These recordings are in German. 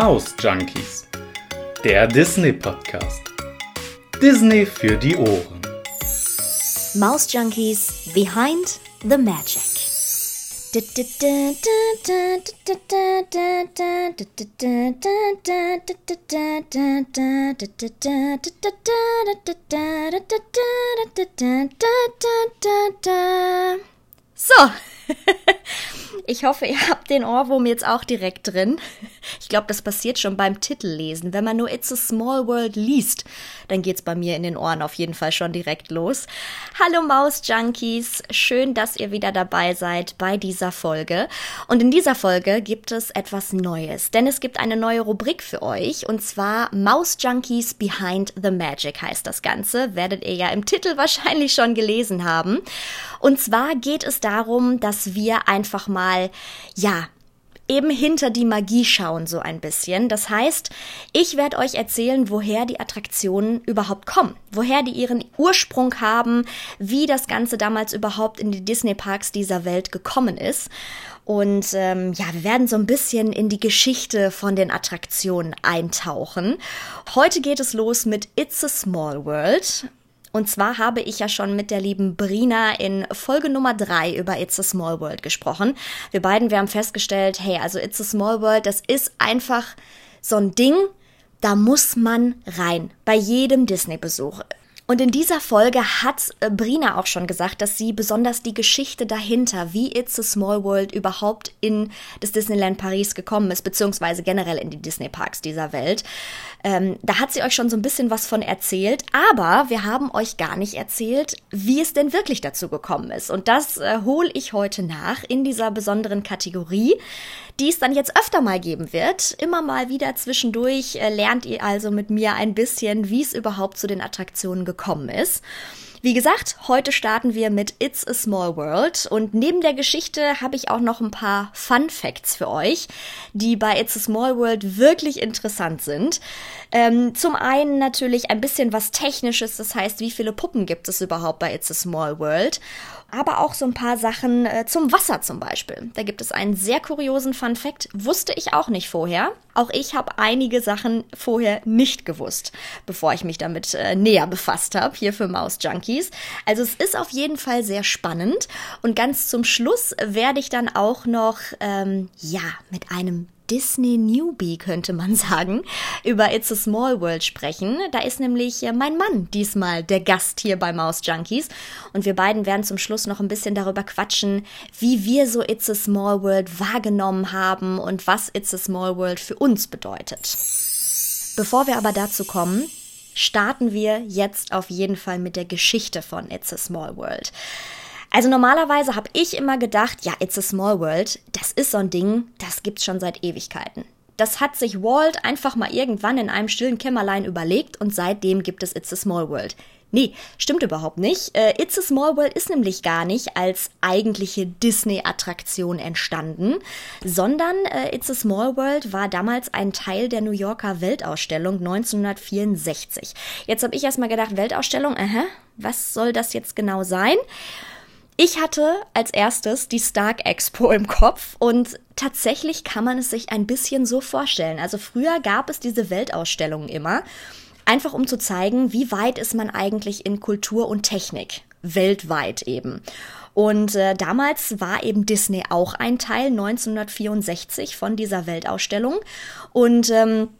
Maus Junkies, der Disney Podcast. Disney für die Ohren. Maus Junkies Behind the Magic. So, ich hoffe, ihr habt den Ohrwurm jetzt auch direkt drin. Ich glaube, das passiert schon beim Titellesen. Wenn man nur It's a Small World liest, dann geht's bei mir in den Ohren auf jeden Fall schon direkt los. Hallo Maus-Junkies, schön, dass ihr wieder dabei seid bei dieser Folge. Und in dieser Folge gibt es etwas Neues, denn es gibt eine neue Rubrik für euch und zwar Maus-Junkies Behind the Magic heißt das Ganze. Werdet ihr ja im Titel wahrscheinlich schon gelesen haben. Und zwar geht es darum, dass wir einfach mal, ja, eben hinter die Magie schauen so ein bisschen. Das heißt, ich werde euch erzählen, woher die Attraktionen überhaupt kommen, woher die ihren Ursprung haben, wie das Ganze damals überhaupt in die Disney Parks dieser Welt gekommen ist. Und ähm, ja, wir werden so ein bisschen in die Geschichte von den Attraktionen eintauchen. Heute geht es los mit It's a Small World. Und zwar habe ich ja schon mit der lieben Brina in Folge Nummer drei über It's a Small World gesprochen. Wir beiden, wir haben festgestellt, hey, also It's a Small World, das ist einfach so ein Ding, da muss man rein. Bei jedem Disney-Besuch. Und in dieser Folge hat äh, Brina auch schon gesagt, dass sie besonders die Geschichte dahinter, wie It's a Small World überhaupt in das Disneyland Paris gekommen ist, beziehungsweise generell in die Disney Parks dieser Welt. Ähm, da hat sie euch schon so ein bisschen was von erzählt, aber wir haben euch gar nicht erzählt, wie es denn wirklich dazu gekommen ist. Und das äh, hole ich heute nach in dieser besonderen Kategorie die es dann jetzt öfter mal geben wird. Immer mal wieder zwischendurch äh, lernt ihr also mit mir ein bisschen, wie es überhaupt zu den Attraktionen gekommen ist. Wie gesagt, heute starten wir mit It's a Small World und neben der Geschichte habe ich auch noch ein paar Fun Facts für euch, die bei It's a Small World wirklich interessant sind. Ähm, zum einen natürlich ein bisschen was Technisches, das heißt, wie viele Puppen gibt es überhaupt bei It's a Small World? Aber auch so ein paar Sachen äh, zum Wasser zum Beispiel. Da gibt es einen sehr kuriosen Fun Fact, wusste ich auch nicht vorher. Auch ich habe einige Sachen vorher nicht gewusst, bevor ich mich damit äh, näher befasst habe, hier für Maus Junkies. Also es ist auf jeden Fall sehr spannend. Und ganz zum Schluss werde ich dann auch noch, ähm, ja, mit einem Disney Newbie, könnte man sagen, über It's a Small World sprechen. Da ist nämlich äh, mein Mann diesmal der Gast hier bei Maus Junkies. Und wir beiden werden zum Schluss noch ein bisschen darüber quatschen, wie wir so It's a Small World wahrgenommen haben und was It's a Small World für uns bedeutet. Bevor wir aber dazu kommen, starten wir jetzt auf jeden Fall mit der Geschichte von It's a Small World. Also normalerweise habe ich immer gedacht, ja, It's a Small World, das ist so ein Ding, das gibt's schon seit Ewigkeiten. Das hat sich Walt einfach mal irgendwann in einem stillen Kämmerlein überlegt und seitdem gibt es It's a Small World. Nee, stimmt überhaupt nicht. Äh, It's a Small World ist nämlich gar nicht als eigentliche Disney-Attraktion entstanden, sondern äh, It's a Small World war damals ein Teil der New Yorker Weltausstellung 1964. Jetzt habe ich erstmal gedacht, Weltausstellung, aha, was soll das jetzt genau sein? Ich hatte als erstes die Stark Expo im Kopf und tatsächlich kann man es sich ein bisschen so vorstellen. Also früher gab es diese Weltausstellungen immer, einfach um zu zeigen, wie weit ist man eigentlich in Kultur und Technik, weltweit eben. Und äh, damals war eben Disney auch ein Teil 1964 von dieser Weltausstellung. Und ähm,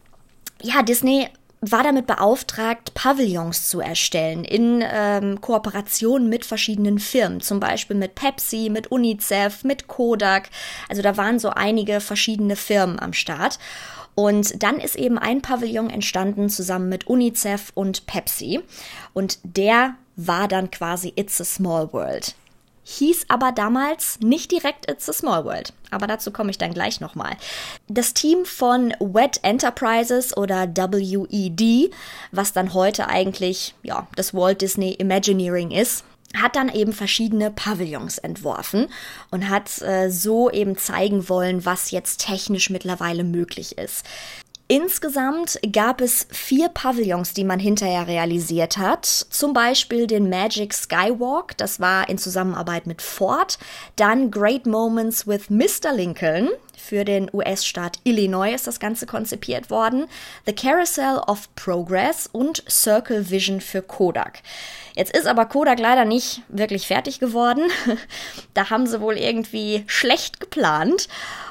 ja, Disney war damit beauftragt, Pavillons zu erstellen in ähm, Kooperation mit verschiedenen Firmen, zum Beispiel mit Pepsi, mit UNICEF, mit Kodak. Also da waren so einige verschiedene Firmen am Start. Und dann ist eben ein Pavillon entstanden zusammen mit UNICEF und Pepsi. Und der war dann quasi It's a Small World hieß aber damals nicht direkt It's a Small World. Aber dazu komme ich dann gleich nochmal. Das Team von WED Enterprises oder WED, was dann heute eigentlich ja, das Walt Disney Imagineering ist, hat dann eben verschiedene Pavillons entworfen und hat äh, so eben zeigen wollen, was jetzt technisch mittlerweile möglich ist. Insgesamt gab es vier Pavillons, die man hinterher realisiert hat. Zum Beispiel den Magic Skywalk, das war in Zusammenarbeit mit Ford. Dann Great Moments with Mr. Lincoln. Für den US-Staat Illinois ist das Ganze konzipiert worden. The Carousel of Progress und Circle Vision für Kodak. Jetzt ist aber Kodak leider nicht wirklich fertig geworden. da haben sie wohl irgendwie schlecht geplant.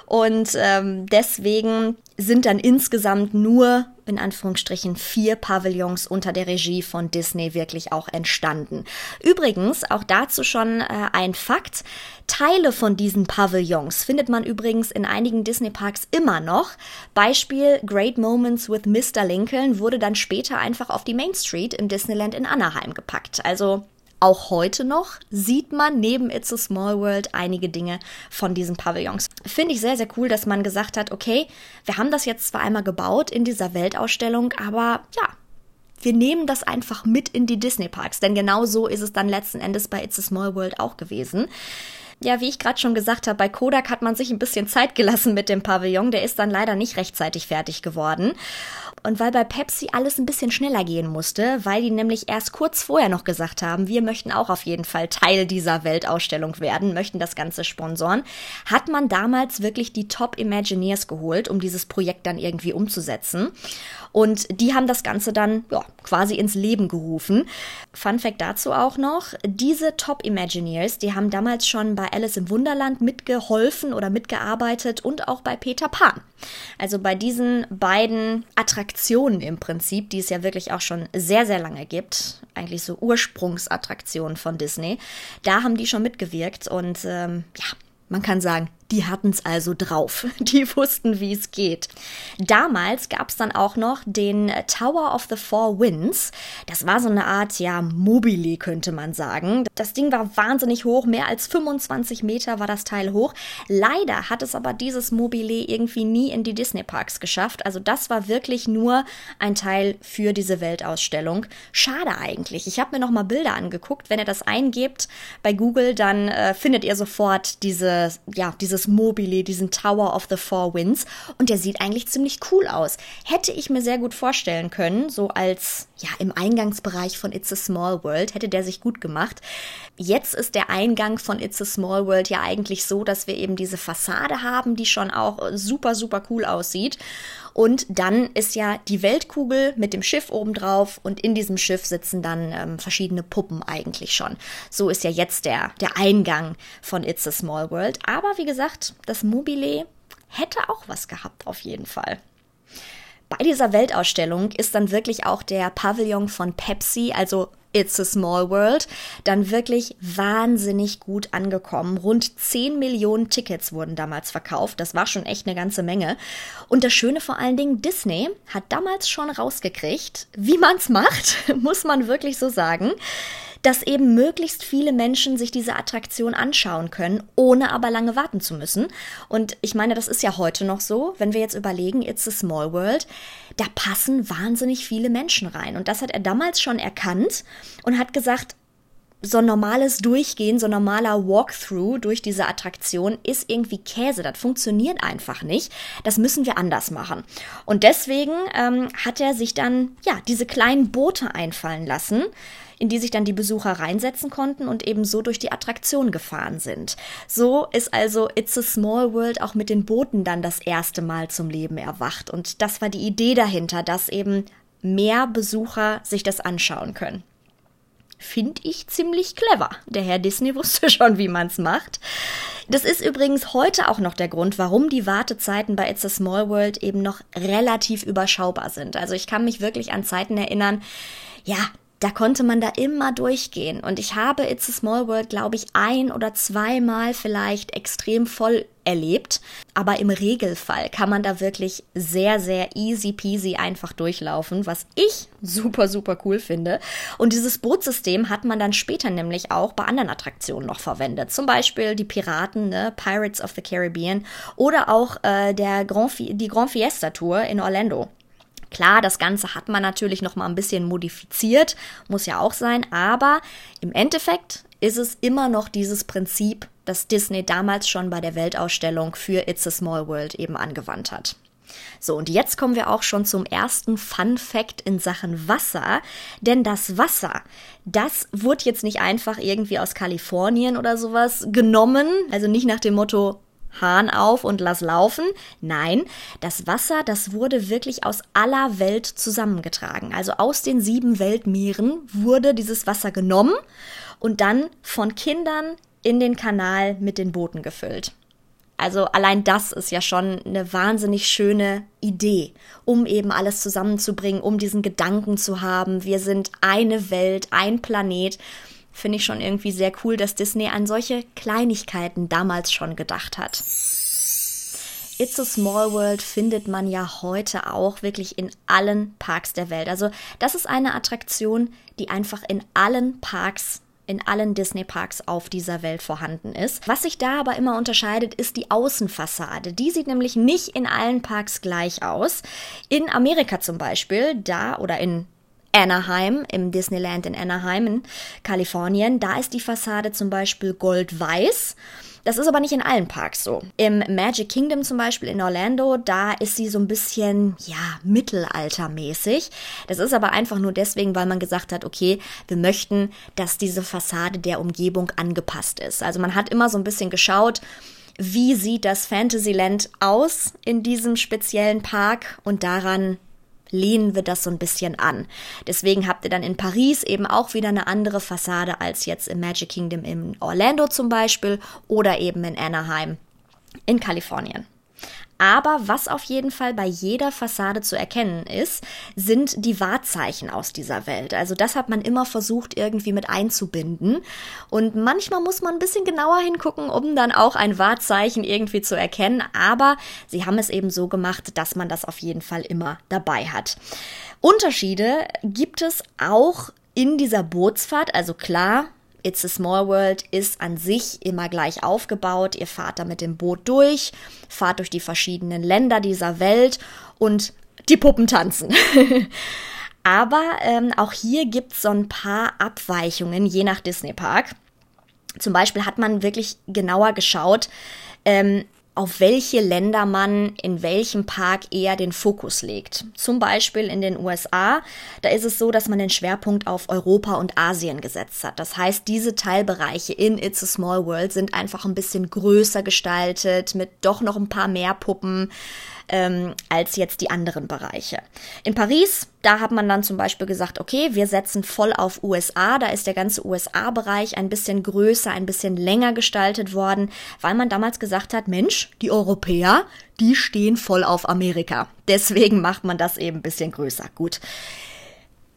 Und ähm, deswegen sind dann insgesamt nur in Anführungsstrichen vier Pavillons unter der Regie von Disney wirklich auch entstanden. Übrigens, auch dazu schon äh, ein Fakt. Teile von diesen Pavillons findet man übrigens in einigen Disney-Parks immer noch. Beispiel Great Moments with Mr. Lincoln wurde dann später einfach auf die Main Street im Disneyland in Anaheim gepackt. Also auch heute noch sieht man neben It's a Small World einige Dinge von diesen Pavillons. Finde ich sehr, sehr cool, dass man gesagt hat, okay, wir haben das jetzt zwar einmal gebaut in dieser Weltausstellung, aber ja, wir nehmen das einfach mit in die Disney Parks, denn genau so ist es dann letzten Endes bei It's a Small World auch gewesen. Ja, wie ich gerade schon gesagt habe, bei Kodak hat man sich ein bisschen Zeit gelassen mit dem Pavillon. Der ist dann leider nicht rechtzeitig fertig geworden. Und weil bei Pepsi alles ein bisschen schneller gehen musste, weil die nämlich erst kurz vorher noch gesagt haben, wir möchten auch auf jeden Fall Teil dieser Weltausstellung werden, möchten das Ganze sponsoren, hat man damals wirklich die Top Imagineers geholt, um dieses Projekt dann irgendwie umzusetzen. Und die haben das Ganze dann ja, quasi ins Leben gerufen. Fun Fact dazu auch noch, diese Top Imagineers, die haben damals schon bei Alice im Wunderland mitgeholfen oder mitgearbeitet und auch bei Peter Pan. Also bei diesen beiden Attraktionen im Prinzip, die es ja wirklich auch schon sehr, sehr lange gibt, eigentlich so Ursprungsattraktionen von Disney, da haben die schon mitgewirkt und ähm, ja, man kann sagen, die hatten es also drauf. Die wussten, wie es geht. Damals gab es dann auch noch den Tower of the Four Winds. Das war so eine Art, ja, Mobile, könnte man sagen. Das Ding war wahnsinnig hoch, mehr als 25 Meter war das Teil hoch. Leider hat es aber dieses Mobile irgendwie nie in die Disney Parks geschafft. Also das war wirklich nur ein Teil für diese Weltausstellung. Schade eigentlich. Ich habe mir noch mal Bilder angeguckt. Wenn ihr das eingebt bei Google, dann äh, findet ihr sofort diese, ja, diese dieses Mobile, diesen Tower of the Four Winds. Und der sieht eigentlich ziemlich cool aus. Hätte ich mir sehr gut vorstellen können, so als, ja, im Eingangsbereich von It's a Small World, hätte der sich gut gemacht. Jetzt ist der Eingang von It's a Small World ja eigentlich so, dass wir eben diese Fassade haben, die schon auch super, super cool aussieht. Und dann ist ja die Weltkugel mit dem Schiff obendrauf und in diesem Schiff sitzen dann ähm, verschiedene Puppen eigentlich schon. So ist ja jetzt der, der Eingang von It's a Small World. Aber wie gesagt, das Mobile hätte auch was gehabt, auf jeden Fall. Bei dieser Weltausstellung ist dann wirklich auch der Pavillon von Pepsi, also It's a Small World, dann wirklich wahnsinnig gut angekommen. Rund 10 Millionen Tickets wurden damals verkauft. Das war schon echt eine ganze Menge. Und das Schöne vor allen Dingen, Disney hat damals schon rausgekriegt, wie man's macht, muss man wirklich so sagen dass eben möglichst viele Menschen sich diese Attraktion anschauen können, ohne aber lange warten zu müssen. Und ich meine, das ist ja heute noch so, wenn wir jetzt überlegen, It's a Small World, da passen wahnsinnig viele Menschen rein. Und das hat er damals schon erkannt und hat gesagt, so ein normales Durchgehen, so ein normaler Walkthrough durch diese Attraktion ist irgendwie Käse. Das funktioniert einfach nicht. Das müssen wir anders machen. Und deswegen ähm, hat er sich dann, ja, diese kleinen Boote einfallen lassen, in die sich dann die Besucher reinsetzen konnten und eben so durch die Attraktion gefahren sind. So ist also It's a Small World auch mit den Booten dann das erste Mal zum Leben erwacht. Und das war die Idee dahinter, dass eben mehr Besucher sich das anschauen können. Finde ich ziemlich clever. Der Herr Disney wusste schon, wie man's macht. Das ist übrigens heute auch noch der Grund, warum die Wartezeiten bei It's a Small World eben noch relativ überschaubar sind. Also ich kann mich wirklich an Zeiten erinnern, ja, da konnte man da immer durchgehen. Und ich habe It's a Small World, glaube ich, ein oder zweimal vielleicht extrem voll erlebt. Aber im Regelfall kann man da wirklich sehr, sehr easy peasy einfach durchlaufen, was ich super, super cool finde. Und dieses Bootsystem hat man dann später nämlich auch bei anderen Attraktionen noch verwendet. Zum Beispiel die Piraten, ne? Pirates of the Caribbean oder auch äh, der Grand die Grand Fiesta Tour in Orlando. Klar, das Ganze hat man natürlich noch mal ein bisschen modifiziert, muss ja auch sein, aber im Endeffekt ist es immer noch dieses Prinzip, das Disney damals schon bei der Weltausstellung für It's a Small World eben angewandt hat. So, und jetzt kommen wir auch schon zum ersten Fun Fact in Sachen Wasser. Denn das Wasser, das wurde jetzt nicht einfach irgendwie aus Kalifornien oder sowas genommen. Also nicht nach dem Motto, Hahn auf und lass laufen. Nein, das Wasser, das wurde wirklich aus aller Welt zusammengetragen. Also aus den sieben Weltmeeren wurde dieses Wasser genommen und dann von Kindern in den Kanal mit den Booten gefüllt. Also allein das ist ja schon eine wahnsinnig schöne Idee, um eben alles zusammenzubringen, um diesen Gedanken zu haben, wir sind eine Welt, ein Planet. Finde ich schon irgendwie sehr cool, dass Disney an solche Kleinigkeiten damals schon gedacht hat. It's a Small World findet man ja heute auch wirklich in allen Parks der Welt. Also das ist eine Attraktion, die einfach in allen Parks in allen Disney-Parks auf dieser Welt vorhanden ist. Was sich da aber immer unterscheidet, ist die Außenfassade. Die sieht nämlich nicht in allen Parks gleich aus. In Amerika zum Beispiel, da oder in Anaheim, im Disneyland in Anaheim in Kalifornien, da ist die Fassade zum Beispiel goldweiß. Das ist aber nicht in allen Parks so. Im Magic Kingdom zum Beispiel in Orlando, da ist sie so ein bisschen, ja, mittelaltermäßig. Das ist aber einfach nur deswegen, weil man gesagt hat, okay, wir möchten, dass diese Fassade der Umgebung angepasst ist. Also man hat immer so ein bisschen geschaut, wie sieht das Fantasyland aus in diesem speziellen Park und daran lehnen wir das so ein bisschen an. Deswegen habt ihr dann in Paris eben auch wieder eine andere Fassade als jetzt im Magic Kingdom in Orlando zum Beispiel oder eben in Anaheim in Kalifornien. Aber was auf jeden Fall bei jeder Fassade zu erkennen ist, sind die Wahrzeichen aus dieser Welt. Also das hat man immer versucht irgendwie mit einzubinden. Und manchmal muss man ein bisschen genauer hingucken, um dann auch ein Wahrzeichen irgendwie zu erkennen. Aber sie haben es eben so gemacht, dass man das auf jeden Fall immer dabei hat. Unterschiede gibt es auch in dieser Bootsfahrt. Also klar, It's a Small World ist an sich immer gleich aufgebaut. Ihr fahrt da mit dem Boot durch, fahrt durch die verschiedenen Länder dieser Welt und die Puppen tanzen. Aber ähm, auch hier gibt es so ein paar Abweichungen, je nach Disney Park. Zum Beispiel hat man wirklich genauer geschaut, ähm, auf welche Länder man in welchem Park eher den Fokus legt. Zum Beispiel in den USA, da ist es so, dass man den Schwerpunkt auf Europa und Asien gesetzt hat. Das heißt, diese Teilbereiche in It's a Small World sind einfach ein bisschen größer gestaltet, mit doch noch ein paar mehr Puppen ähm, als jetzt die anderen Bereiche. In Paris, da hat man dann zum Beispiel gesagt, okay, wir setzen voll auf USA, da ist der ganze USA-Bereich ein bisschen größer, ein bisschen länger gestaltet worden, weil man damals gesagt hat, Mensch, die Europäer, die stehen voll auf Amerika. Deswegen macht man das eben ein bisschen größer. Gut.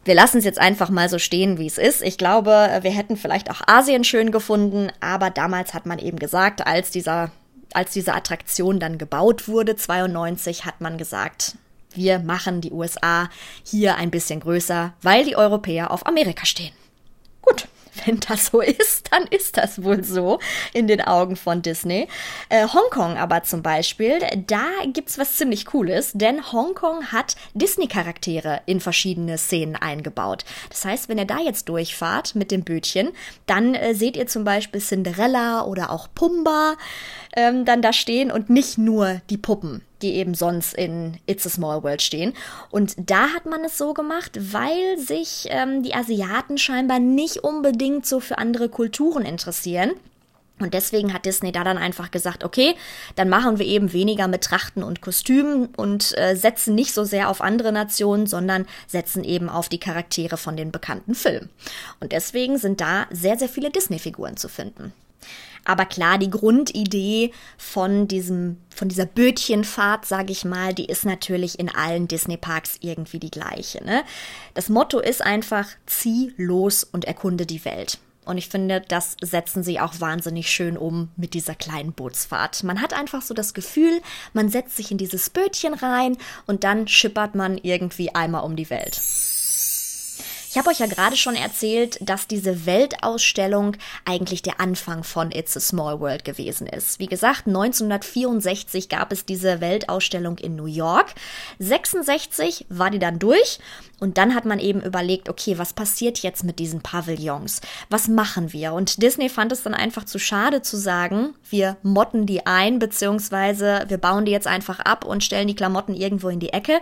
Wir lassen es jetzt einfach mal so stehen, wie es ist. Ich glaube, wir hätten vielleicht auch Asien schön gefunden, aber damals hat man eben gesagt, als dieser als diese Attraktion dann gebaut wurde, 92, hat man gesagt, wir machen die USA hier ein bisschen größer, weil die Europäer auf Amerika stehen. Gut, wenn das so ist, dann ist das wohl so in den Augen von Disney. Äh, Hongkong aber zum Beispiel, da gibt's was ziemlich Cooles, denn Hongkong hat Disney-Charaktere in verschiedene Szenen eingebaut. Das heißt, wenn ihr da jetzt durchfahrt mit dem Bötchen, dann äh, seht ihr zum Beispiel Cinderella oder auch Pumba ähm, dann da stehen und nicht nur die Puppen die eben sonst in It's a Small World stehen. Und da hat man es so gemacht, weil sich ähm, die Asiaten scheinbar nicht unbedingt so für andere Kulturen interessieren. Und deswegen hat Disney da dann einfach gesagt, okay, dann machen wir eben weniger mit Trachten und Kostümen und äh, setzen nicht so sehr auf andere Nationen, sondern setzen eben auf die Charaktere von den bekannten Filmen. Und deswegen sind da sehr, sehr viele Disney-Figuren zu finden. Aber klar, die Grundidee von diesem, von dieser Bötchenfahrt, sage ich mal, die ist natürlich in allen Disney-Parks irgendwie die gleiche. Ne? Das Motto ist einfach, zieh los und erkunde die Welt. Und ich finde, das setzen sie auch wahnsinnig schön um mit dieser kleinen Bootsfahrt. Man hat einfach so das Gefühl, man setzt sich in dieses Bötchen rein und dann schippert man irgendwie einmal um die Welt. Ich habe euch ja gerade schon erzählt, dass diese Weltausstellung eigentlich der Anfang von It's a Small World gewesen ist. Wie gesagt, 1964 gab es diese Weltausstellung in New York. 66 war die dann durch und dann hat man eben überlegt, okay, was passiert jetzt mit diesen Pavillons? Was machen wir? Und Disney fand es dann einfach zu schade zu sagen, wir motten die ein, beziehungsweise wir bauen die jetzt einfach ab und stellen die Klamotten irgendwo in die Ecke.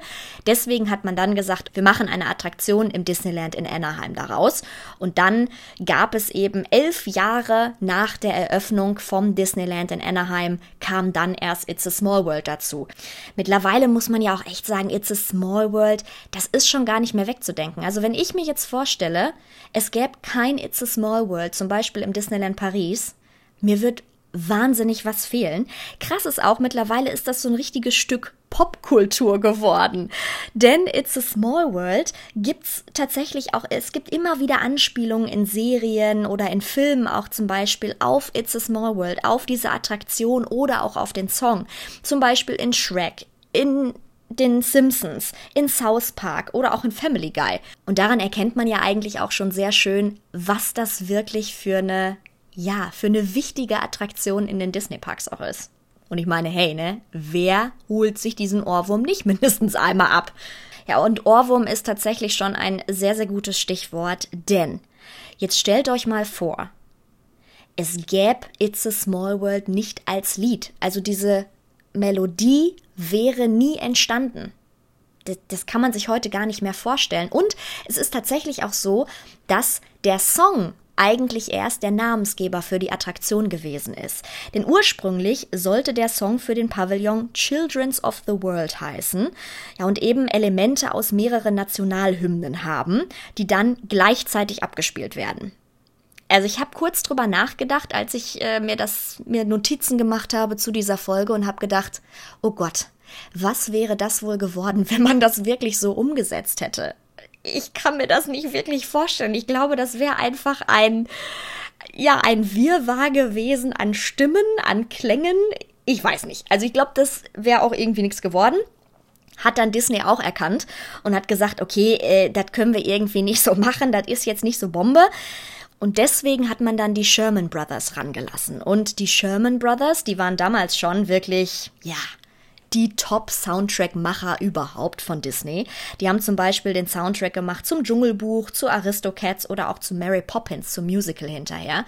Deswegen hat man dann gesagt, wir machen eine Attraktion im Disneyland in Anaheim daraus. Und dann gab es eben elf Jahre nach der Eröffnung vom Disneyland in Anaheim kam dann erst It's a Small World dazu. Mittlerweile muss man ja auch echt sagen, It's a Small World, das ist schon gar nicht mehr wegzudenken. Also wenn ich mir jetzt vorstelle, es gäbe kein It's a Small World, zum Beispiel im Disneyland Paris, mir wird wahnsinnig was fehlen. Krass ist auch, mittlerweile ist das so ein richtiges Stück Popkultur geworden. Denn It's a Small World gibt's tatsächlich auch, es gibt immer wieder Anspielungen in Serien oder in Filmen auch zum Beispiel auf It's a Small World, auf diese Attraktion oder auch auf den Song. Zum Beispiel in Shrek, in den Simpsons, in South Park oder auch in Family Guy. Und daran erkennt man ja eigentlich auch schon sehr schön, was das wirklich für eine, ja, für eine wichtige Attraktion in den Disney-Parks auch ist. Und ich meine, hey, ne, wer holt sich diesen Ohrwurm nicht mindestens einmal ab? Ja, und Ohrwurm ist tatsächlich schon ein sehr, sehr gutes Stichwort, denn jetzt stellt euch mal vor, es gäbe It's a Small World nicht als Lied. Also diese Melodie wäre nie entstanden. Das, das, kann man sich heute gar nicht mehr vorstellen. Und es ist tatsächlich auch so, dass der Song eigentlich erst der Namensgeber für die Attraktion gewesen ist. Denn ursprünglich sollte der Song für den Pavillon Children's of the World heißen, ja, und eben Elemente aus mehreren Nationalhymnen haben, die dann gleichzeitig abgespielt werden. Also ich habe kurz drüber nachgedacht, als ich äh, mir das mir Notizen gemacht habe zu dieser Folge und habe gedacht, oh Gott, was wäre das wohl geworden, wenn man das wirklich so umgesetzt hätte? Ich kann mir das nicht wirklich vorstellen. Ich glaube, das wäre einfach ein ja, ein Wirrwarr gewesen an Stimmen, an Klängen. Ich weiß nicht. Also ich glaube, das wäre auch irgendwie nichts geworden hat dann Disney auch erkannt und hat gesagt, okay, äh, das können wir irgendwie nicht so machen, das ist jetzt nicht so Bombe. Und deswegen hat man dann die Sherman Brothers rangelassen. Und die Sherman Brothers, die waren damals schon wirklich, ja, die Top-Soundtrack-Macher überhaupt von Disney. Die haben zum Beispiel den Soundtrack gemacht zum Dschungelbuch, zu Aristocats oder auch zu Mary Poppins, zum Musical hinterher.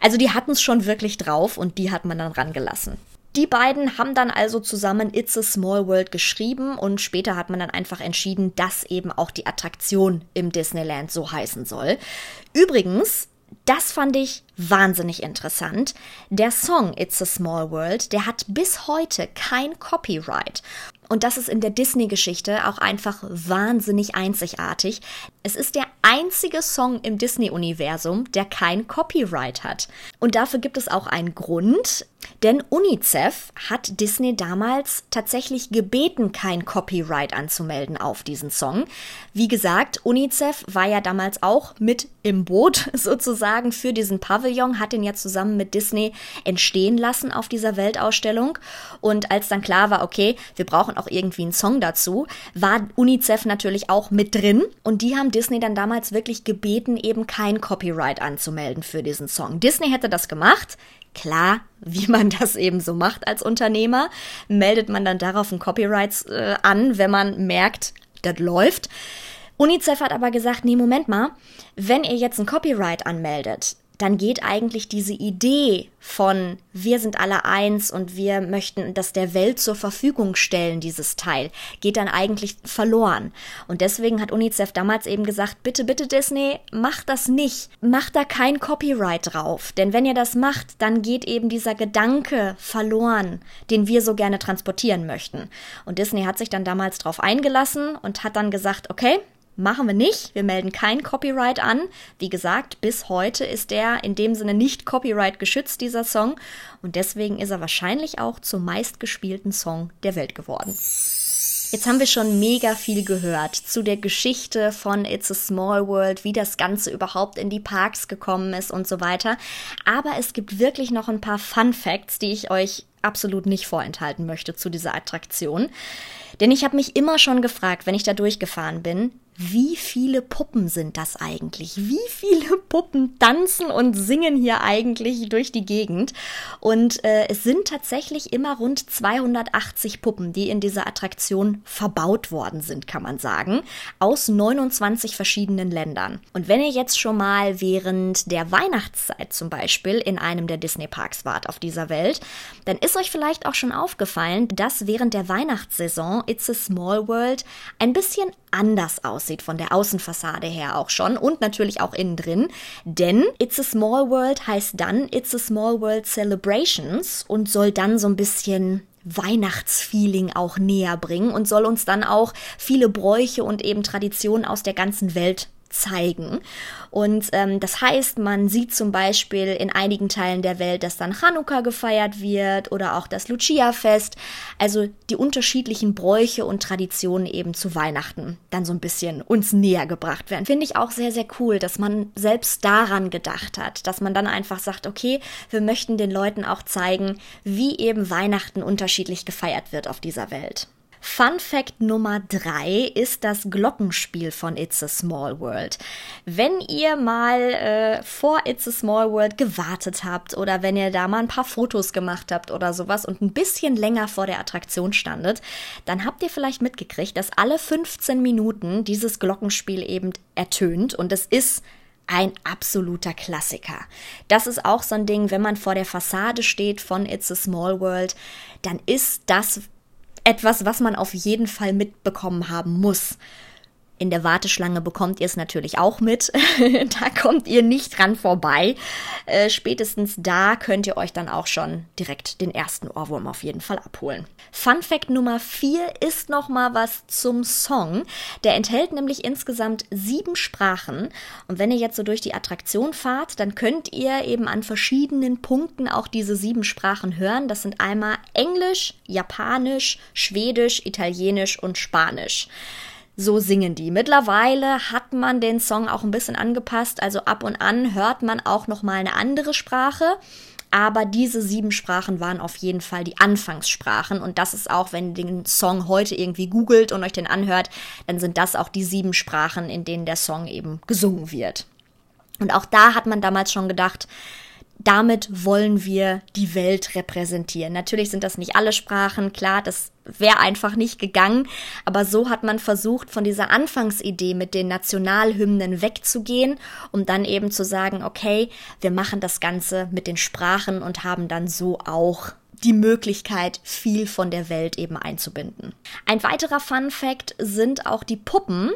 Also die hatten es schon wirklich drauf und die hat man dann rangelassen. Die beiden haben dann also zusammen It's a Small World geschrieben und später hat man dann einfach entschieden, dass eben auch die Attraktion im Disneyland so heißen soll. Übrigens, das fand ich wahnsinnig interessant. Der Song It's a Small World, der hat bis heute kein Copyright. Und das ist in der Disney-Geschichte auch einfach wahnsinnig einzigartig. Es ist der einzige Song im Disney-Universum, der kein Copyright hat. Und dafür gibt es auch einen Grund, denn UNICEF hat Disney damals tatsächlich gebeten, kein Copyright anzumelden auf diesen Song. Wie gesagt, UNICEF war ja damals auch mit im Boot sozusagen für diesen Pavillon, hat ihn ja zusammen mit Disney entstehen lassen auf dieser Weltausstellung. Und als dann klar war, okay, wir brauchen auch irgendwie einen Song dazu, war UNICEF natürlich auch mit drin und die haben Disney dann damals wirklich gebeten, eben kein Copyright anzumelden für diesen Song. Disney hätte das gemacht. Klar, wie man das eben so macht als Unternehmer, meldet man dann darauf ein Copyright äh, an, wenn man merkt, das läuft. UNICEF hat aber gesagt, nee, Moment mal, wenn ihr jetzt ein Copyright anmeldet, dann geht eigentlich diese Idee von wir sind alle eins und wir möchten das der Welt zur Verfügung stellen, dieses Teil, geht dann eigentlich verloren. Und deswegen hat UNICEF damals eben gesagt, bitte, bitte Disney, macht das nicht. Macht da kein Copyright drauf. Denn wenn ihr das macht, dann geht eben dieser Gedanke verloren, den wir so gerne transportieren möchten. Und Disney hat sich dann damals drauf eingelassen und hat dann gesagt, okay, Machen wir nicht. Wir melden kein Copyright an. Wie gesagt, bis heute ist der in dem Sinne nicht Copyright geschützt, dieser Song. Und deswegen ist er wahrscheinlich auch zum meistgespielten Song der Welt geworden. Jetzt haben wir schon mega viel gehört zu der Geschichte von It's a Small World, wie das Ganze überhaupt in die Parks gekommen ist und so weiter. Aber es gibt wirklich noch ein paar Fun Facts, die ich euch absolut nicht vorenthalten möchte zu dieser Attraktion. Denn ich habe mich immer schon gefragt, wenn ich da durchgefahren bin, wie viele Puppen sind das eigentlich? Wie viele Puppen tanzen und singen hier eigentlich durch die Gegend? Und äh, es sind tatsächlich immer rund 280 Puppen, die in dieser Attraktion verbaut worden sind, kann man sagen, aus 29 verschiedenen Ländern. Und wenn ihr jetzt schon mal während der Weihnachtszeit zum Beispiel in einem der Disney-Parks wart auf dieser Welt, dann ist euch vielleicht auch schon aufgefallen, dass während der Weihnachtssaison It's a Small World ein bisschen anders aussieht von der Außenfassade her auch schon und natürlich auch innen drin. Denn It's a Small World heißt dann It's a Small World Celebrations und soll dann so ein bisschen Weihnachtsfeeling auch näher bringen und soll uns dann auch viele Bräuche und eben Traditionen aus der ganzen Welt zeigen. Und ähm, das heißt, man sieht zum Beispiel in einigen Teilen der Welt, dass dann Chanukka gefeiert wird oder auch das Lucia-Fest. Also die unterschiedlichen Bräuche und Traditionen eben zu Weihnachten dann so ein bisschen uns näher gebracht werden. Finde ich auch sehr, sehr cool, dass man selbst daran gedacht hat, dass man dann einfach sagt, okay, wir möchten den Leuten auch zeigen, wie eben Weihnachten unterschiedlich gefeiert wird auf dieser Welt. Fun Fact Nummer drei ist das Glockenspiel von It's a Small World. Wenn ihr mal äh, vor It's a Small World gewartet habt oder wenn ihr da mal ein paar Fotos gemacht habt oder sowas und ein bisschen länger vor der Attraktion standet, dann habt ihr vielleicht mitgekriegt, dass alle 15 Minuten dieses Glockenspiel eben ertönt und es ist ein absoluter Klassiker. Das ist auch so ein Ding, wenn man vor der Fassade steht von It's a Small World, dann ist das etwas, was man auf jeden Fall mitbekommen haben muss. In der Warteschlange bekommt ihr es natürlich auch mit. da kommt ihr nicht dran vorbei. Äh, spätestens da könnt ihr euch dann auch schon direkt den ersten Ohrwurm auf jeden Fall abholen. Fun Fact Nummer 4 ist noch mal was zum Song. Der enthält nämlich insgesamt sieben Sprachen. Und wenn ihr jetzt so durch die Attraktion fahrt, dann könnt ihr eben an verschiedenen Punkten auch diese sieben Sprachen hören. Das sind einmal Englisch, Japanisch, Schwedisch, Italienisch und Spanisch. So singen die. Mittlerweile hat man den Song auch ein bisschen angepasst, also ab und an hört man auch noch mal eine andere Sprache. Aber diese sieben Sprachen waren auf jeden Fall die Anfangssprachen. Und das ist auch, wenn ihr den Song heute irgendwie googelt und euch den anhört, dann sind das auch die sieben Sprachen, in denen der Song eben gesungen wird. Und auch da hat man damals schon gedacht, damit wollen wir die Welt repräsentieren. Natürlich sind das nicht alle Sprachen, klar, das wäre einfach nicht gegangen, aber so hat man versucht, von dieser Anfangsidee mit den Nationalhymnen wegzugehen, um dann eben zu sagen, okay, wir machen das Ganze mit den Sprachen und haben dann so auch die Möglichkeit, viel von der Welt eben einzubinden. Ein weiterer Fun Fact sind auch die Puppen.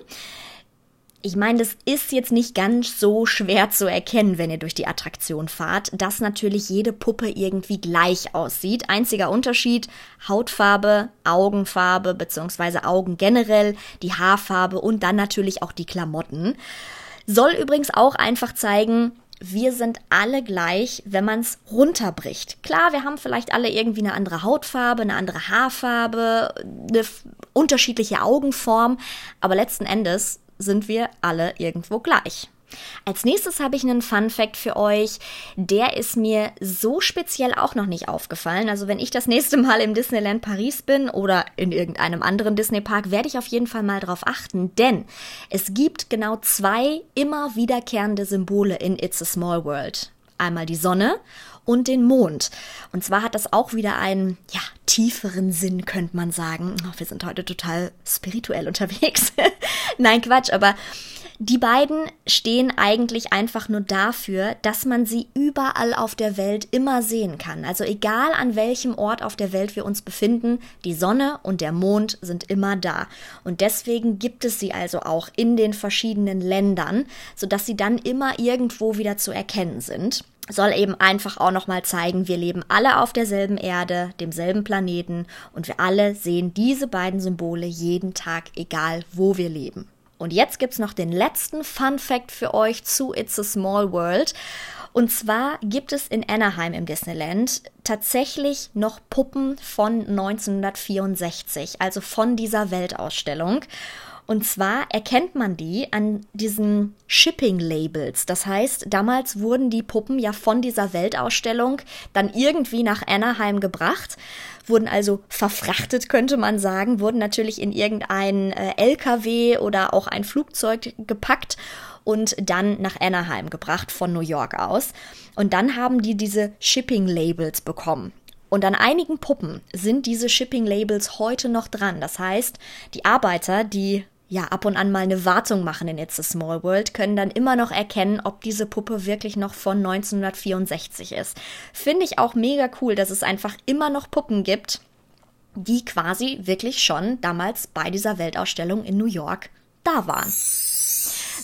Ich meine, das ist jetzt nicht ganz so schwer zu erkennen, wenn ihr durch die Attraktion fahrt, dass natürlich jede Puppe irgendwie gleich aussieht. Einziger Unterschied, Hautfarbe, Augenfarbe bzw. Augen generell, die Haarfarbe und dann natürlich auch die Klamotten. Soll übrigens auch einfach zeigen, wir sind alle gleich, wenn man es runterbricht. Klar, wir haben vielleicht alle irgendwie eine andere Hautfarbe, eine andere Haarfarbe, eine unterschiedliche Augenform, aber letzten Endes sind wir alle irgendwo gleich. Als nächstes habe ich einen Fun Fact für euch. Der ist mir so speziell auch noch nicht aufgefallen. Also wenn ich das nächste Mal im Disneyland Paris bin oder in irgendeinem anderen Disney Park, werde ich auf jeden Fall mal drauf achten, denn es gibt genau zwei immer wiederkehrende Symbole in It's a Small World. Einmal die Sonne und den Mond. Und zwar hat das auch wieder einen, ja, tieferen Sinn, könnte man sagen. Oh, wir sind heute total spirituell unterwegs. Nein, Quatsch, aber die beiden stehen eigentlich einfach nur dafür, dass man sie überall auf der Welt immer sehen kann. Also egal an welchem Ort auf der Welt wir uns befinden, die Sonne und der Mond sind immer da. Und deswegen gibt es sie also auch in den verschiedenen Ländern, sodass sie dann immer irgendwo wieder zu erkennen sind soll eben einfach auch nochmal zeigen, wir leben alle auf derselben Erde, demselben Planeten und wir alle sehen diese beiden Symbole jeden Tag, egal wo wir leben. Und jetzt gibt's noch den letzten Fun Fact für euch zu It's a Small World. Und zwar gibt es in Anaheim im Disneyland tatsächlich noch Puppen von 1964, also von dieser Weltausstellung. Und zwar erkennt man die an diesen Shipping-Labels. Das heißt, damals wurden die Puppen ja von dieser Weltausstellung dann irgendwie nach Anaheim gebracht, wurden also verfrachtet, könnte man sagen, wurden natürlich in irgendein äh, LKW oder auch ein Flugzeug gepackt und dann nach Anaheim gebracht von New York aus. Und dann haben die diese Shipping-Labels bekommen. Und an einigen Puppen sind diese Shipping-Labels heute noch dran. Das heißt, die Arbeiter, die ja ab und an mal eine Wartung machen in It's a Small World, können dann immer noch erkennen, ob diese Puppe wirklich noch von 1964 ist. Finde ich auch mega cool, dass es einfach immer noch Puppen gibt, die quasi wirklich schon damals bei dieser Weltausstellung in New York da waren.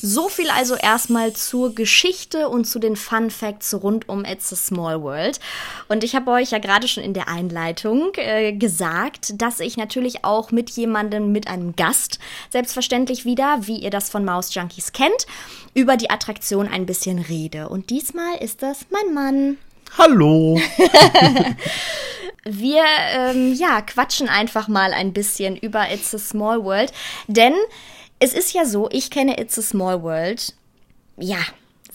So viel also erstmal zur Geschichte und zu den Fun Facts rund um It's a Small World. Und ich habe euch ja gerade schon in der Einleitung äh, gesagt, dass ich natürlich auch mit jemandem, mit einem Gast, selbstverständlich wieder, wie ihr das von Maus Junkies kennt, über die Attraktion ein bisschen rede. Und diesmal ist das mein Mann. Hallo. Wir ähm, ja quatschen einfach mal ein bisschen über It's a Small World, denn es ist ja so, ich kenne It's a Small World, ja,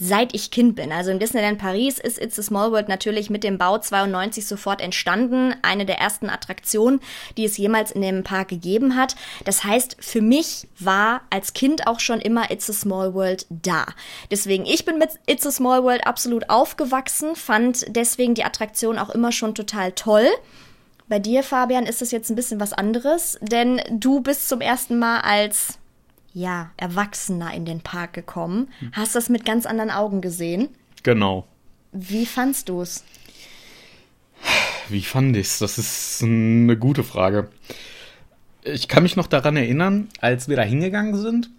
seit ich Kind bin. Also in Disneyland Paris ist It's a Small World natürlich mit dem Bau 92 sofort entstanden. Eine der ersten Attraktionen, die es jemals in dem Park gegeben hat. Das heißt, für mich war als Kind auch schon immer It's a Small World da. Deswegen, ich bin mit It's a Small World absolut aufgewachsen, fand deswegen die Attraktion auch immer schon total toll. Bei dir, Fabian, ist es jetzt ein bisschen was anderes, denn du bist zum ersten Mal als ja, Erwachsener in den Park gekommen. Hm. Hast das mit ganz anderen Augen gesehen? Genau. Wie fandst du es? Wie fand ich's? Das ist eine gute Frage. Ich kann mich noch daran erinnern, als wir da hingegangen sind.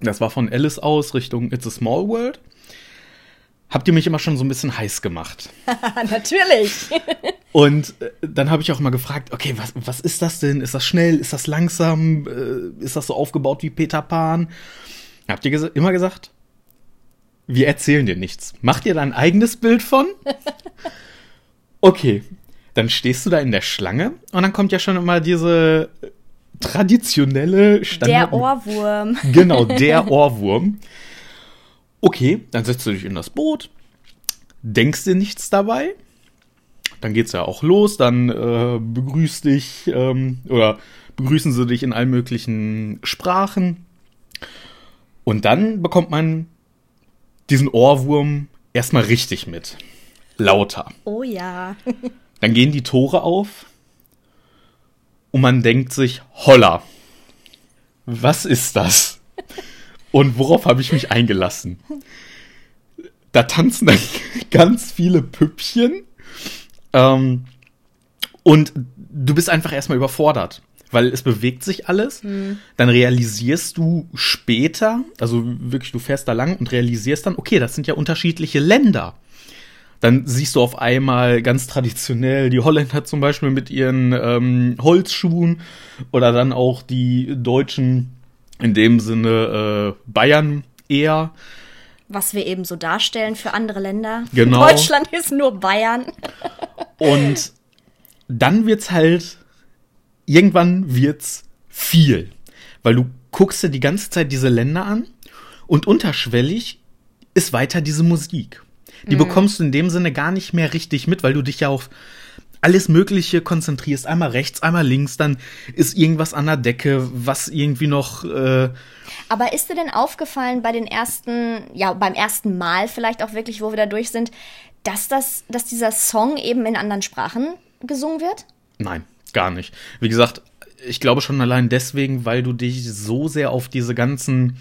Das war von Alice aus Richtung It's a Small World habt ihr mich immer schon so ein bisschen heiß gemacht. Natürlich. Und äh, dann habe ich auch mal gefragt, okay, was, was ist das denn? Ist das schnell? Ist das langsam? Äh, ist das so aufgebaut wie Peter Pan? Habt ihr ges immer gesagt, wir erzählen dir nichts. Mach dir dein eigenes Bild von. Okay, dann stehst du da in der Schlange und dann kommt ja schon immer diese traditionelle Standard. Der Ohrwurm. Genau, der Ohrwurm. Okay, dann setzt du dich in das Boot, denkst dir nichts dabei, dann geht's ja auch los, dann äh, begrüßt dich ähm, oder begrüßen sie dich in allen möglichen Sprachen. Und dann bekommt man diesen Ohrwurm erstmal richtig mit. Lauter. Oh ja. dann gehen die Tore auf und man denkt sich, holla, was ist das? Und worauf habe ich mich eingelassen? Da tanzen dann ganz viele Püppchen. Ähm, und du bist einfach erstmal überfordert, weil es bewegt sich alles. Mhm. Dann realisierst du später, also wirklich, du fährst da lang und realisierst dann, okay, das sind ja unterschiedliche Länder. Dann siehst du auf einmal ganz traditionell die Holländer zum Beispiel mit ihren ähm, Holzschuhen oder dann auch die Deutschen in dem Sinne äh, Bayern eher. Was wir eben so darstellen für andere Länder. Genau. Deutschland ist nur Bayern. Und dann wird's halt, irgendwann wird's viel. Weil du guckst dir die ganze Zeit diese Länder an und unterschwellig ist weiter diese Musik. Die mhm. bekommst du in dem Sinne gar nicht mehr richtig mit, weil du dich ja auf alles Mögliche konzentrierst, einmal rechts, einmal links, dann ist irgendwas an der Decke, was irgendwie noch. Äh Aber ist dir denn aufgefallen bei den ersten, ja, beim ersten Mal vielleicht auch wirklich, wo wir da durch sind, dass das, dass dieser Song eben in anderen Sprachen gesungen wird? Nein, gar nicht. Wie gesagt, ich glaube schon allein deswegen, weil du dich so sehr auf diese ganzen,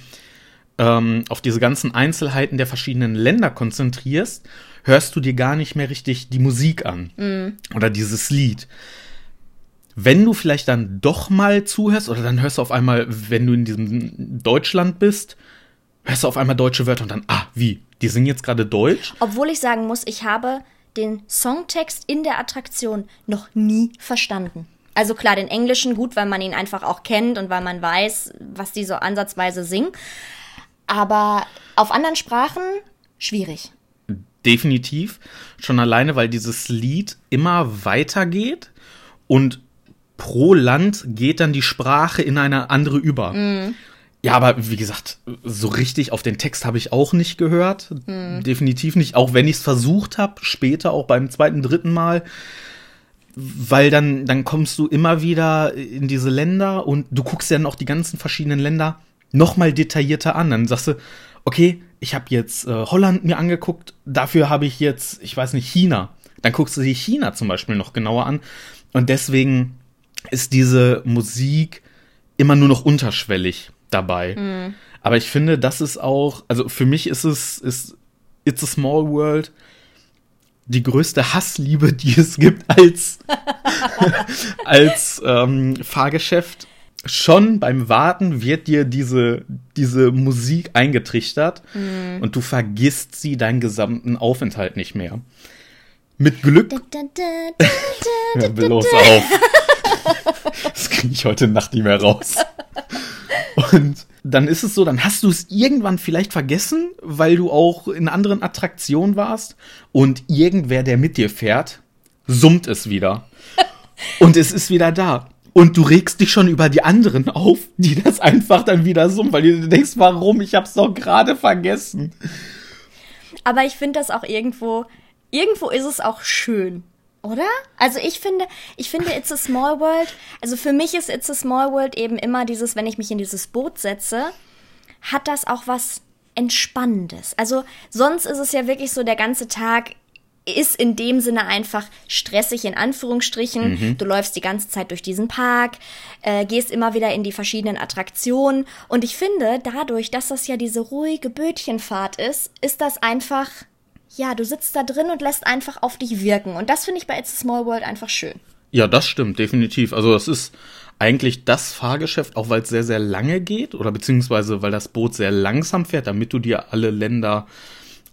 ähm, auf diese ganzen Einzelheiten der verschiedenen Länder konzentrierst hörst du dir gar nicht mehr richtig die Musik an mhm. oder dieses Lied. Wenn du vielleicht dann doch mal zuhörst oder dann hörst du auf einmal, wenn du in diesem Deutschland bist, hörst du auf einmal deutsche Wörter und dann, ah, wie? Die singen jetzt gerade Deutsch? Obwohl ich sagen muss, ich habe den Songtext in der Attraktion noch nie verstanden. Also klar, den Englischen gut, weil man ihn einfach auch kennt und weil man weiß, was die so ansatzweise singen. Aber auf anderen Sprachen schwierig. Definitiv. Schon alleine, weil dieses Lied immer weitergeht und pro Land geht dann die Sprache in eine andere über. Mm. Ja, aber wie gesagt, so richtig auf den Text habe ich auch nicht gehört. Mm. Definitiv nicht. Auch wenn ich es versucht habe, später, auch beim zweiten, dritten Mal. weil dann, dann kommst du immer wieder in diese Länder und du guckst ja dann auch die ganzen verschiedenen Länder nochmal detaillierter an. Dann sagst du, okay, ich habe jetzt äh, Holland mir angeguckt, dafür habe ich jetzt, ich weiß nicht, China. Dann guckst du dir China zum Beispiel noch genauer an. Und deswegen ist diese Musik immer nur noch unterschwellig dabei. Mhm. Aber ich finde, das ist auch, also für mich ist es, ist It's a Small World die größte Hassliebe, die es gibt als, als ähm, Fahrgeschäft. Schon beim Warten wird dir diese, diese Musik eingetrichtert mhm. und du vergisst sie deinen gesamten Aufenthalt nicht mehr. Mit Glück. Hör bloß auf. Das kriege ich heute Nacht nicht mehr raus. Und dann ist es so, dann hast du es irgendwann vielleicht vergessen, weil du auch in anderen Attraktionen warst und irgendwer, der mit dir fährt, summt es wieder. und es ist wieder da. Und du regst dich schon über die anderen auf, die das einfach dann wieder summen, weil du denkst, warum? Ich hab's doch gerade vergessen. Aber ich finde das auch irgendwo, irgendwo ist es auch schön. Oder? Also ich finde, ich finde It's a Small World, also für mich ist It's a Small World eben immer dieses, wenn ich mich in dieses Boot setze, hat das auch was Entspannendes. Also sonst ist es ja wirklich so, der ganze Tag ist in dem Sinne einfach stressig in Anführungsstrichen. Mhm. Du läufst die ganze Zeit durch diesen Park, äh, gehst immer wieder in die verschiedenen Attraktionen. Und ich finde, dadurch, dass das ja diese ruhige Bötchenfahrt ist, ist das einfach ja, du sitzt da drin und lässt einfach auf dich wirken. Und das finde ich bei It's a Small World einfach schön. Ja, das stimmt, definitiv. Also das ist eigentlich das Fahrgeschäft, auch weil es sehr, sehr lange geht oder beziehungsweise weil das Boot sehr langsam fährt, damit du dir alle Länder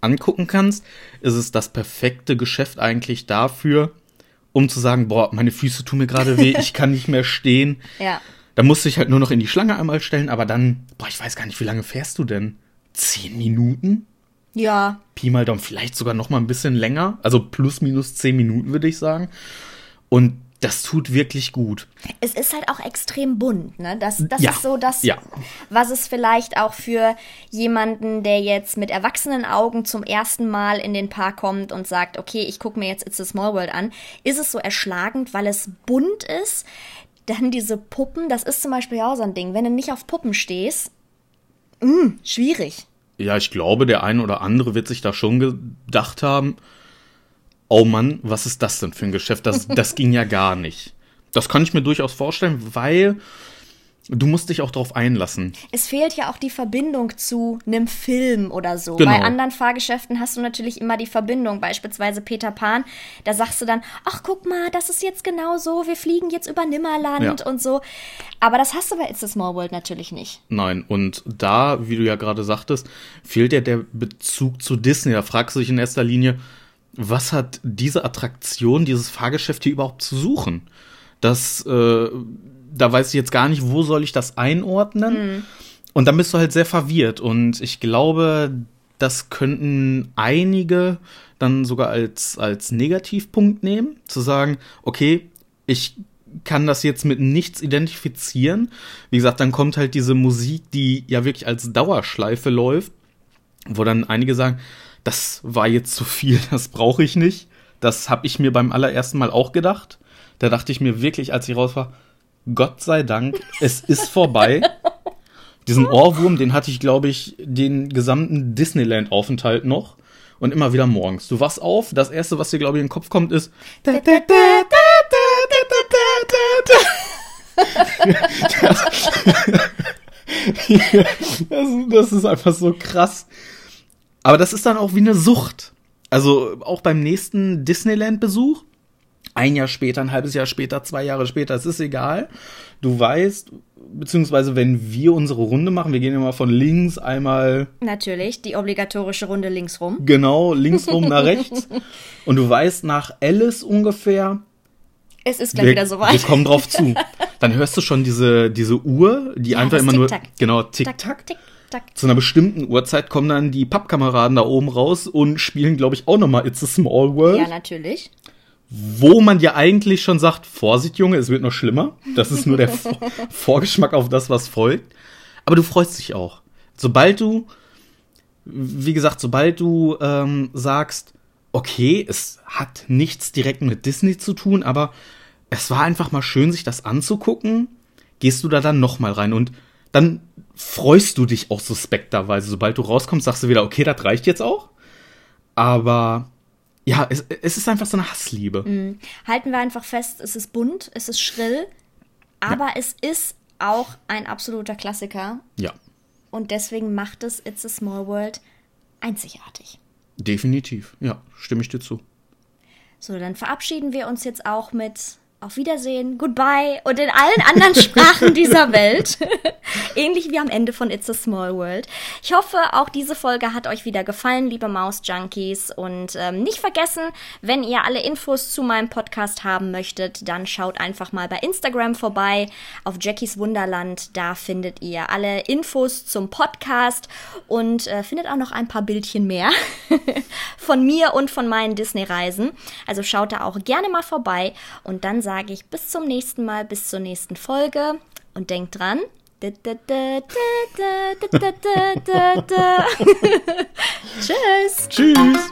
angucken kannst, ist es das perfekte Geschäft eigentlich dafür, um zu sagen, boah, meine Füße tun mir gerade weh, ich kann nicht mehr stehen. Ja. Da musste ich halt nur noch in die Schlange einmal stellen, aber dann, boah, ich weiß gar nicht, wie lange fährst du denn? Zehn Minuten? Ja. Pi mal Daumen, vielleicht sogar noch mal ein bisschen länger. Also plus minus zehn Minuten, würde ich sagen. Und das tut wirklich gut. Es ist halt auch extrem bunt, ne? Das, das ja. ist so das, ja. was es vielleicht auch für jemanden, der jetzt mit erwachsenen Augen zum ersten Mal in den Park kommt und sagt, okay, ich gucke mir jetzt It's a Small World an, ist es so erschlagend, weil es bunt ist. Dann diese Puppen, das ist zum Beispiel auch so ein Ding. Wenn du nicht auf Puppen stehst, mh, mm, schwierig ja, ich glaube, der eine oder andere wird sich da schon gedacht haben, oh Mann, was ist das denn für ein Geschäft? Das, das ging ja gar nicht. Das kann ich mir durchaus vorstellen, weil Du musst dich auch darauf einlassen. Es fehlt ja auch die Verbindung zu einem Film oder so. Genau. Bei anderen Fahrgeschäften hast du natürlich immer die Verbindung. Beispielsweise Peter Pan, da sagst du dann, ach guck mal, das ist jetzt genau so, wir fliegen jetzt über Nimmerland ja. und so. Aber das hast du bei It's a Small World natürlich nicht. Nein, und da, wie du ja gerade sagtest, fehlt ja der Bezug zu Disney. Da fragst du dich in erster Linie, was hat diese Attraktion, dieses Fahrgeschäft hier überhaupt zu suchen? Das äh, da weiß ich jetzt gar nicht, wo soll ich das einordnen. Mhm. Und dann bist du halt sehr verwirrt. Und ich glaube, das könnten einige dann sogar als, als Negativpunkt nehmen, zu sagen, okay, ich kann das jetzt mit nichts identifizieren. Wie gesagt, dann kommt halt diese Musik, die ja wirklich als Dauerschleife läuft, wo dann einige sagen, das war jetzt zu viel, das brauche ich nicht. Das habe ich mir beim allerersten Mal auch gedacht. Da dachte ich mir wirklich, als ich raus war, Gott sei Dank, es ist vorbei. Diesen Ohrwurm, den hatte ich, glaube ich, den gesamten Disneyland-Aufenthalt noch. Und immer wieder morgens. Du wachst auf, das erste, was dir, glaube ich, in den Kopf kommt, ist. das, das ist einfach so krass. Aber das ist dann auch wie eine Sucht. Also auch beim nächsten Disneyland-Besuch ein Jahr später, ein halbes Jahr später, zwei Jahre später, es ist egal. Du weißt, beziehungsweise wenn wir unsere Runde machen, wir gehen immer von links einmal. Natürlich, die obligatorische Runde links rum. Genau, links rum nach rechts. Und du weißt nach Alice ungefähr. Es ist gleich wir, wieder soweit. Wir kommen drauf zu. Dann hörst du schon diese, diese Uhr, die ja, einfach immer nur. Genau, tick-tack. Tick, Zu einer bestimmten Uhrzeit kommen dann die Pappkameraden da oben raus und spielen, glaube ich, auch nochmal It's a Small World. Ja, natürlich wo man dir eigentlich schon sagt, Vorsicht, Junge, es wird noch schlimmer. Das ist nur der Vorgeschmack auf das, was folgt. Aber du freust dich auch. Sobald du, wie gesagt, sobald du ähm, sagst, okay, es hat nichts direkt mit Disney zu tun, aber es war einfach mal schön, sich das anzugucken. Gehst du da dann nochmal rein und dann freust du dich auch suspekterweise. Sobald du rauskommst, sagst du wieder, okay, das reicht jetzt auch. Aber ja, es, es ist einfach so eine Hassliebe. Mhm. Halten wir einfach fest, es ist bunt, es ist schrill, aber ja. es ist auch ein absoluter Klassiker. Ja. Und deswegen macht es It's a Small World einzigartig. Definitiv, ja, stimme ich dir zu. So, dann verabschieden wir uns jetzt auch mit auf Wiedersehen, Goodbye und in allen anderen Sprachen dieser Welt. Ähnlich wie am Ende von It's a Small World. Ich hoffe, auch diese Folge hat euch wieder gefallen, liebe Maus-Junkies. Und ähm, nicht vergessen, wenn ihr alle Infos zu meinem Podcast haben möchtet, dann schaut einfach mal bei Instagram vorbei auf Jackies Wunderland. Da findet ihr alle Infos zum Podcast und äh, findet auch noch ein paar Bildchen mehr von mir und von meinen Disney-Reisen. Also schaut da auch gerne mal vorbei und dann sagt sage ich bis zum nächsten Mal, bis zur nächsten Folge und denkt dran. Tschüss. Tschüss.